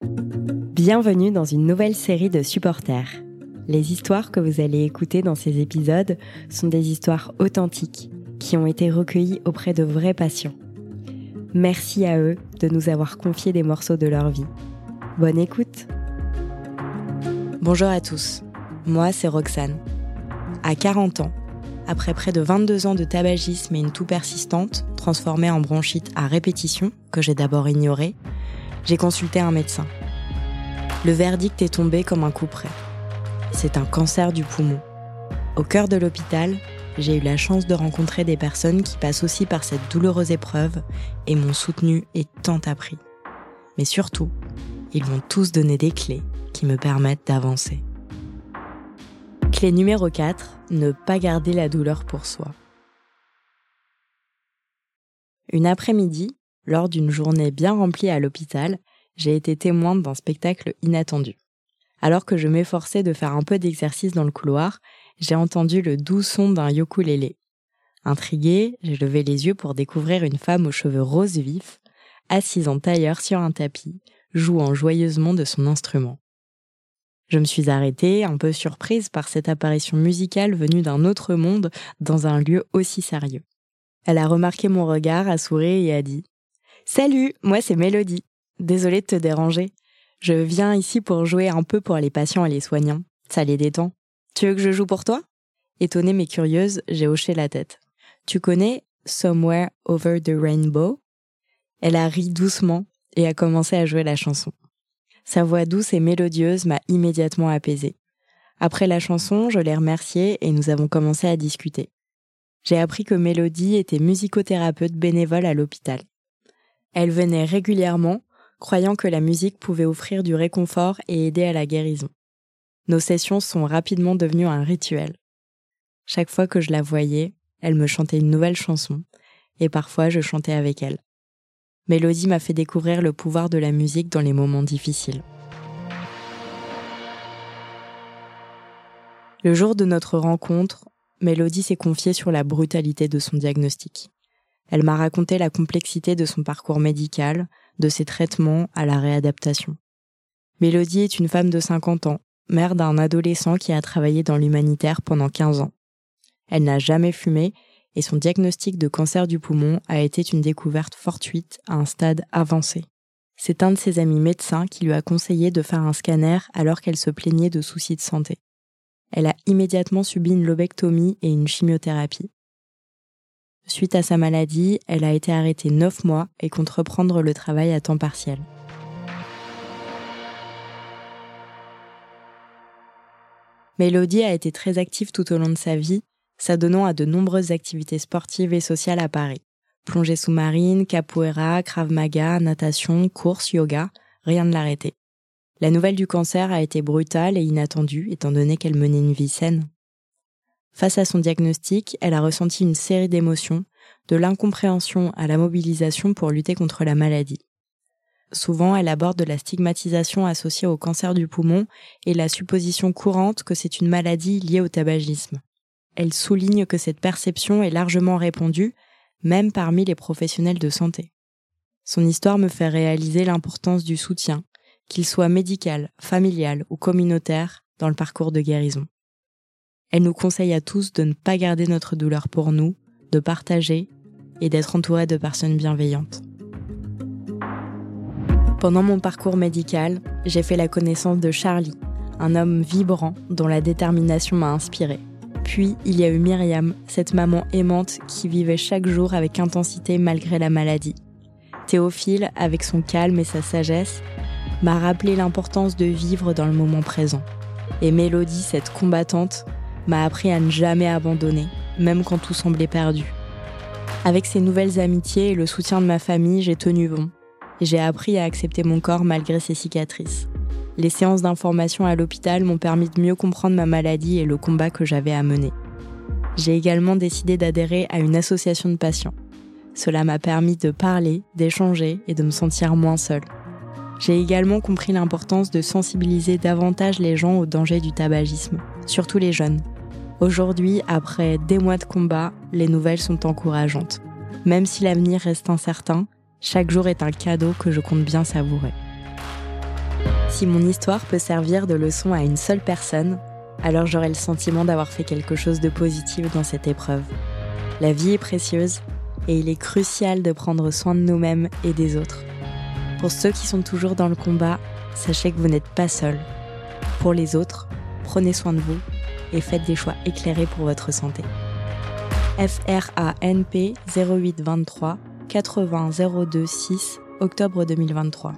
Bienvenue dans une nouvelle série de supporters. Les histoires que vous allez écouter dans ces épisodes sont des histoires authentiques qui ont été recueillies auprès de vrais patients. Merci à eux de nous avoir confié des morceaux de leur vie. Bonne écoute Bonjour à tous, moi c'est Roxane. À 40 ans, après près de 22 ans de tabagisme et une toux persistante, transformée en bronchite à répétition, que j'ai d'abord ignorée, j'ai consulté un médecin. Le verdict est tombé comme un coup près. C'est un cancer du poumon. Au cœur de l'hôpital, j'ai eu la chance de rencontrer des personnes qui passent aussi par cette douloureuse épreuve et m'ont soutenu et tant appris. Mais surtout, ils m'ont tous donné des clés qui me permettent d'avancer. Clé numéro 4, ne pas garder la douleur pour soi. Une après-midi, lors d'une journée bien remplie à l'hôpital, j'ai été témoin d'un spectacle inattendu. Alors que je m'efforçais de faire un peu d'exercice dans le couloir, j'ai entendu le doux son d'un ukulélé. Intriguée, j'ai levé les yeux pour découvrir une femme aux cheveux roses vifs, assise en tailleur sur un tapis, jouant joyeusement de son instrument. Je me suis arrêtée, un peu surprise par cette apparition musicale venue d'un autre monde dans un lieu aussi sérieux. Elle a remarqué mon regard, a souri et a dit Salut, moi c'est Mélodie. Désolée de te déranger. Je viens ici pour jouer un peu pour les patients et les soignants. Ça les détend. Tu veux que je joue pour toi? Étonnée mais curieuse, j'ai hoché la tête. Tu connais Somewhere Over the Rainbow? Elle a ri doucement et a commencé à jouer la chanson. Sa voix douce et mélodieuse m'a immédiatement apaisée. Après la chanson, je l'ai remerciée et nous avons commencé à discuter. J'ai appris que Mélodie était musicothérapeute bénévole à l'hôpital. Elle venait régulièrement croyant que la musique pouvait offrir du réconfort et aider à la guérison. Nos sessions sont rapidement devenues un rituel. Chaque fois que je la voyais, elle me chantait une nouvelle chanson, et parfois je chantais avec elle. Mélodie m'a fait découvrir le pouvoir de la musique dans les moments difficiles. Le jour de notre rencontre, Mélodie s'est confiée sur la brutalité de son diagnostic. Elle m'a raconté la complexité de son parcours médical, de ses traitements à la réadaptation. Mélodie est une femme de 50 ans, mère d'un adolescent qui a travaillé dans l'humanitaire pendant 15 ans. Elle n'a jamais fumé et son diagnostic de cancer du poumon a été une découverte fortuite à un stade avancé. C'est un de ses amis médecins qui lui a conseillé de faire un scanner alors qu'elle se plaignait de soucis de santé. Elle a immédiatement subi une lobectomie et une chimiothérapie. Suite à sa maladie, elle a été arrêtée 9 mois et compte reprendre le travail à temps partiel. Mélodie a été très active tout au long de sa vie, s'adonnant à de nombreuses activités sportives et sociales à Paris. Plongée sous-marine, capoeira, krav maga, natation, course, yoga, rien ne l'arrêtait. La nouvelle du cancer a été brutale et inattendue étant donné qu'elle menait une vie saine. Face à son diagnostic, elle a ressenti une série d'émotions, de l'incompréhension à la mobilisation pour lutter contre la maladie. Souvent, elle aborde la stigmatisation associée au cancer du poumon et la supposition courante que c'est une maladie liée au tabagisme. Elle souligne que cette perception est largement répandue, même parmi les professionnels de santé. Son histoire me fait réaliser l'importance du soutien, qu'il soit médical, familial ou communautaire, dans le parcours de guérison. Elle nous conseille à tous de ne pas garder notre douleur pour nous, de partager et d'être entouré de personnes bienveillantes. Pendant mon parcours médical, j'ai fait la connaissance de Charlie, un homme vibrant dont la détermination m'a inspiré. Puis il y a eu Myriam, cette maman aimante qui vivait chaque jour avec intensité malgré la maladie. Théophile, avec son calme et sa sagesse, m'a rappelé l'importance de vivre dans le moment présent. Et Mélodie, cette combattante, m'a appris à ne jamais abandonner, même quand tout semblait perdu. Avec ces nouvelles amitiés et le soutien de ma famille, j'ai tenu bon. J'ai appris à accepter mon corps malgré ses cicatrices. Les séances d'information à l'hôpital m'ont permis de mieux comprendre ma maladie et le combat que j'avais à mener. J'ai également décidé d'adhérer à une association de patients. Cela m'a permis de parler, d'échanger et de me sentir moins seule. J'ai également compris l'importance de sensibiliser davantage les gens au danger du tabagisme, surtout les jeunes, Aujourd'hui, après des mois de combat, les nouvelles sont encourageantes. Même si l'avenir reste incertain, chaque jour est un cadeau que je compte bien savourer. Si mon histoire peut servir de leçon à une seule personne, alors j'aurai le sentiment d'avoir fait quelque chose de positif dans cette épreuve. La vie est précieuse et il est crucial de prendre soin de nous-mêmes et des autres. Pour ceux qui sont toujours dans le combat, sachez que vous n'êtes pas seuls. Pour les autres, prenez soin de vous et faites des choix éclairés pour votre santé. FRANP 0823 80 02 6 octobre 2023.